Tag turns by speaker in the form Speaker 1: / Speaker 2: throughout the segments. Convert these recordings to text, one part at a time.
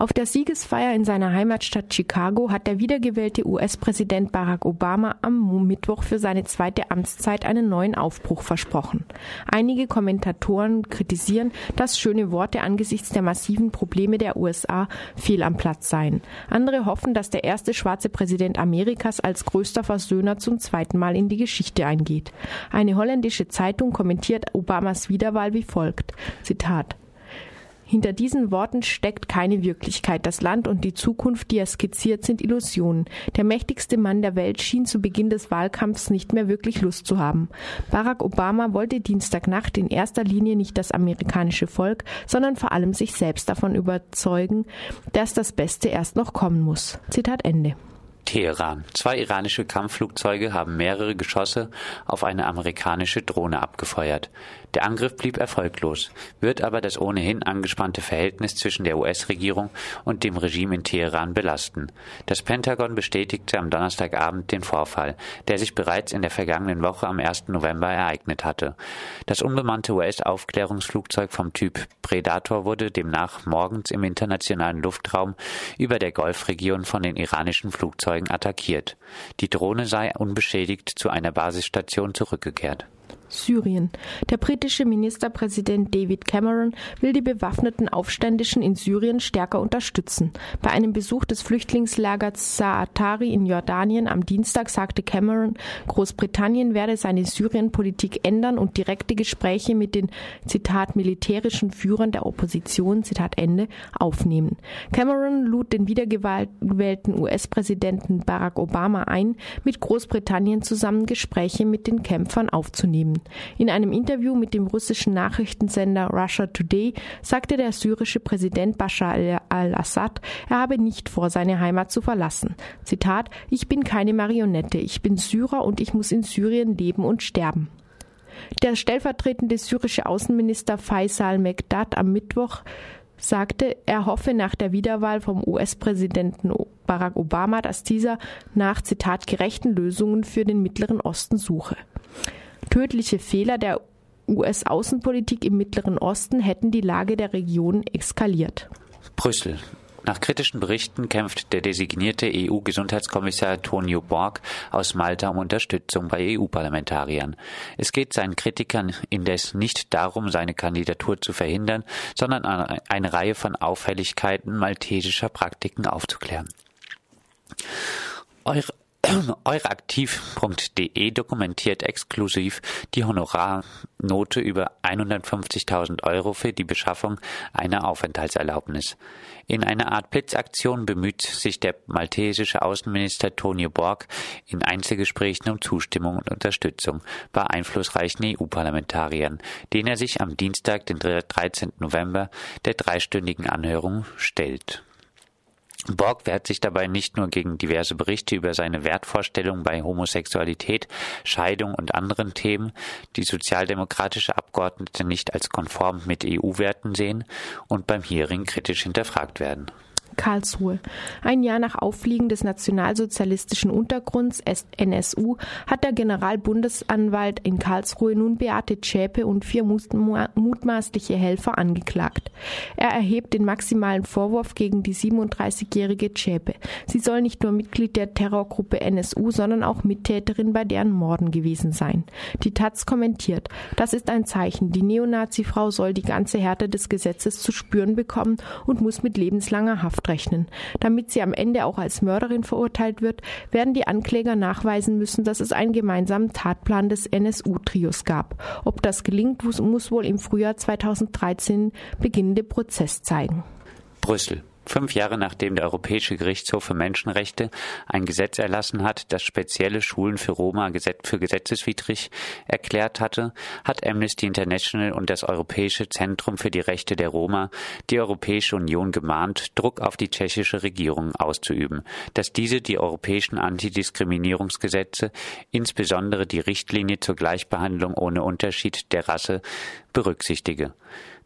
Speaker 1: Auf der Siegesfeier in seiner Heimatstadt Chicago hat der wiedergewählte US-Präsident Barack Obama am Mittwoch für seine zweite Amtszeit einen neuen Aufbruch versprochen. Einige Kommentatoren kritisieren, dass schöne Worte angesichts der massiven Probleme der USA fehl am Platz seien. Andere hoffen, dass der erste schwarze Präsident Amerikas als größter Versöhner zum zweiten Mal in die Geschichte eingeht. Eine holländische Zeitung kommentiert Obamas Wiederwahl wie folgt. Zitat hinter diesen Worten steckt keine Wirklichkeit. Das Land und die Zukunft, die er skizziert, sind Illusionen. Der mächtigste Mann der Welt schien zu Beginn des Wahlkampfs nicht mehr wirklich Lust zu haben. Barack Obama wollte Dienstagnacht in erster Linie nicht das amerikanische Volk, sondern vor allem sich selbst davon überzeugen, dass das Beste erst noch kommen muss. Zitat Ende.
Speaker 2: Teheran. Zwei iranische Kampfflugzeuge haben mehrere Geschosse auf eine amerikanische Drohne abgefeuert. Der Angriff blieb erfolglos, wird aber das ohnehin angespannte Verhältnis zwischen der US-Regierung und dem Regime in Teheran belasten. Das Pentagon bestätigte am Donnerstagabend den Vorfall, der sich bereits in der vergangenen Woche am 1. November ereignet hatte. Das unbemannte US-Aufklärungsflugzeug vom Typ Predator wurde demnach morgens im internationalen Luftraum über der Golfregion von den iranischen Flugzeugen attackiert. Die Drohne sei unbeschädigt zu einer Basisstation zurückgekehrt.
Speaker 1: Syrien. Der britische Ministerpräsident David Cameron will die bewaffneten Aufständischen in Syrien stärker unterstützen. Bei einem Besuch des Flüchtlingslagers Saatari in Jordanien am Dienstag sagte Cameron, Großbritannien werde seine Syrienpolitik ändern und direkte Gespräche mit den Zitat militärischen Führern der Opposition Zitat Ende aufnehmen. Cameron lud den wiedergewählten US-Präsidenten Barack Obama ein, mit Großbritannien zusammen Gespräche mit den Kämpfern aufzunehmen. In einem Interview mit dem russischen Nachrichtensender Russia Today sagte der syrische Präsident Bashar al-Assad, er habe nicht vor, seine Heimat zu verlassen. Zitat, ich bin keine Marionette, ich bin Syrer und ich muss in Syrien leben und sterben. Der stellvertretende syrische Außenminister Faisal Mekdad am Mittwoch sagte, er hoffe nach der Wiederwahl vom US-Präsidenten Barack Obama, dass dieser nach Zitat gerechten Lösungen für den Mittleren Osten suche. Tödliche Fehler der US-Außenpolitik im Mittleren Osten hätten die Lage der Region eskaliert.
Speaker 2: Brüssel. Nach kritischen Berichten kämpft der designierte EU-Gesundheitskommissar Tonio Borg aus Malta um Unterstützung bei EU-Parlamentariern. Es geht seinen Kritikern indes nicht darum, seine Kandidatur zu verhindern, sondern eine Reihe von Auffälligkeiten maltesischer Praktiken aufzuklären. Euraktiv.de dokumentiert exklusiv die Honorarnote über 150.000 Euro für die Beschaffung einer Aufenthaltserlaubnis. In einer Art Blitzaktion bemüht sich der maltesische Außenminister Tonio Borg in Einzelgesprächen um Zustimmung und Unterstützung bei einflussreichen EU-Parlamentariern, denen er sich am Dienstag, den 13. November, der dreistündigen Anhörung stellt. Borg wehrt sich dabei nicht nur gegen diverse Berichte über seine Wertvorstellungen bei Homosexualität, Scheidung und anderen Themen, die sozialdemokratische Abgeordnete nicht als konform mit EU-Werten sehen und beim Hearing kritisch hinterfragt werden.
Speaker 1: Karlsruhe. Ein Jahr nach Auffliegen des nationalsozialistischen Untergrunds NSU hat der Generalbundesanwalt in Karlsruhe nun Beate Zschäpe und vier mutmaßliche Helfer angeklagt. Er erhebt den maximalen Vorwurf gegen die 37-jährige Zschäpe. Sie soll nicht nur Mitglied der Terrorgruppe NSU, sondern auch Mittäterin bei deren Morden gewesen sein. Die Taz kommentiert, das ist ein Zeichen. Die Neonazi-Frau soll die ganze Härte des Gesetzes zu spüren bekommen und muss mit lebenslanger Haft rechnen. Damit sie am Ende auch als Mörderin verurteilt wird, werden die Ankläger nachweisen müssen, dass es einen gemeinsamen Tatplan des NSU-Trios gab. Ob das gelingt, muss wohl im Frühjahr 2013 beginnende Prozess zeigen.
Speaker 2: Brüssel. Fünf Jahre nachdem der Europäische Gerichtshof für Menschenrechte ein Gesetz erlassen hat, das spezielle Schulen für Roma für gesetzeswidrig erklärt hatte, hat Amnesty International und das Europäische Zentrum für die Rechte der Roma die Europäische Union gemahnt, Druck auf die tschechische Regierung auszuüben, dass diese die europäischen Antidiskriminierungsgesetze, insbesondere die Richtlinie zur Gleichbehandlung ohne Unterschied der Rasse, berücksichtige.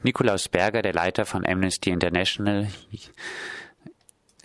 Speaker 2: Nikolaus Berger, der Leiter von Amnesty International,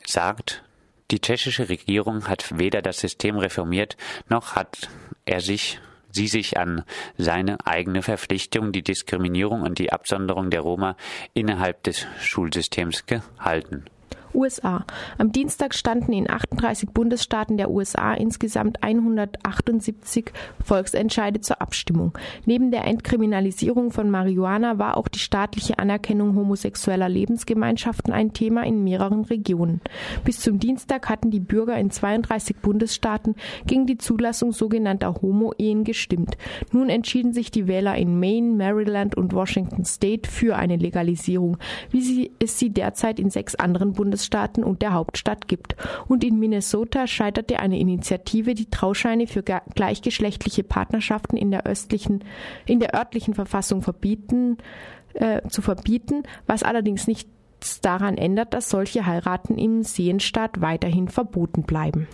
Speaker 2: sagt, die tschechische Regierung hat weder das System reformiert, noch hat er sich sie sich an seine eigene Verpflichtung, die Diskriminierung und die Absonderung der Roma innerhalb des Schulsystems gehalten.
Speaker 1: USA. Am Dienstag standen in 38 Bundesstaaten der USA insgesamt 178 Volksentscheide zur Abstimmung. Neben der Entkriminalisierung von Marihuana war auch die staatliche Anerkennung homosexueller Lebensgemeinschaften ein Thema in mehreren Regionen. Bis zum Dienstag hatten die Bürger in 32 Bundesstaaten gegen die Zulassung sogenannter Homo-Ehen gestimmt. Nun entschieden sich die Wähler in Maine, Maryland und Washington State für eine Legalisierung, wie es sie derzeit in sechs anderen Bundesstaaten Bundesstaaten und der Hauptstadt gibt. Und in Minnesota scheiterte eine Initiative, die Trauscheine für gleichgeschlechtliche Partnerschaften in der östlichen, in der örtlichen Verfassung verbieten, äh, zu verbieten, was allerdings nichts daran ändert, dass solche Heiraten im Seenstaat weiterhin verboten bleiben.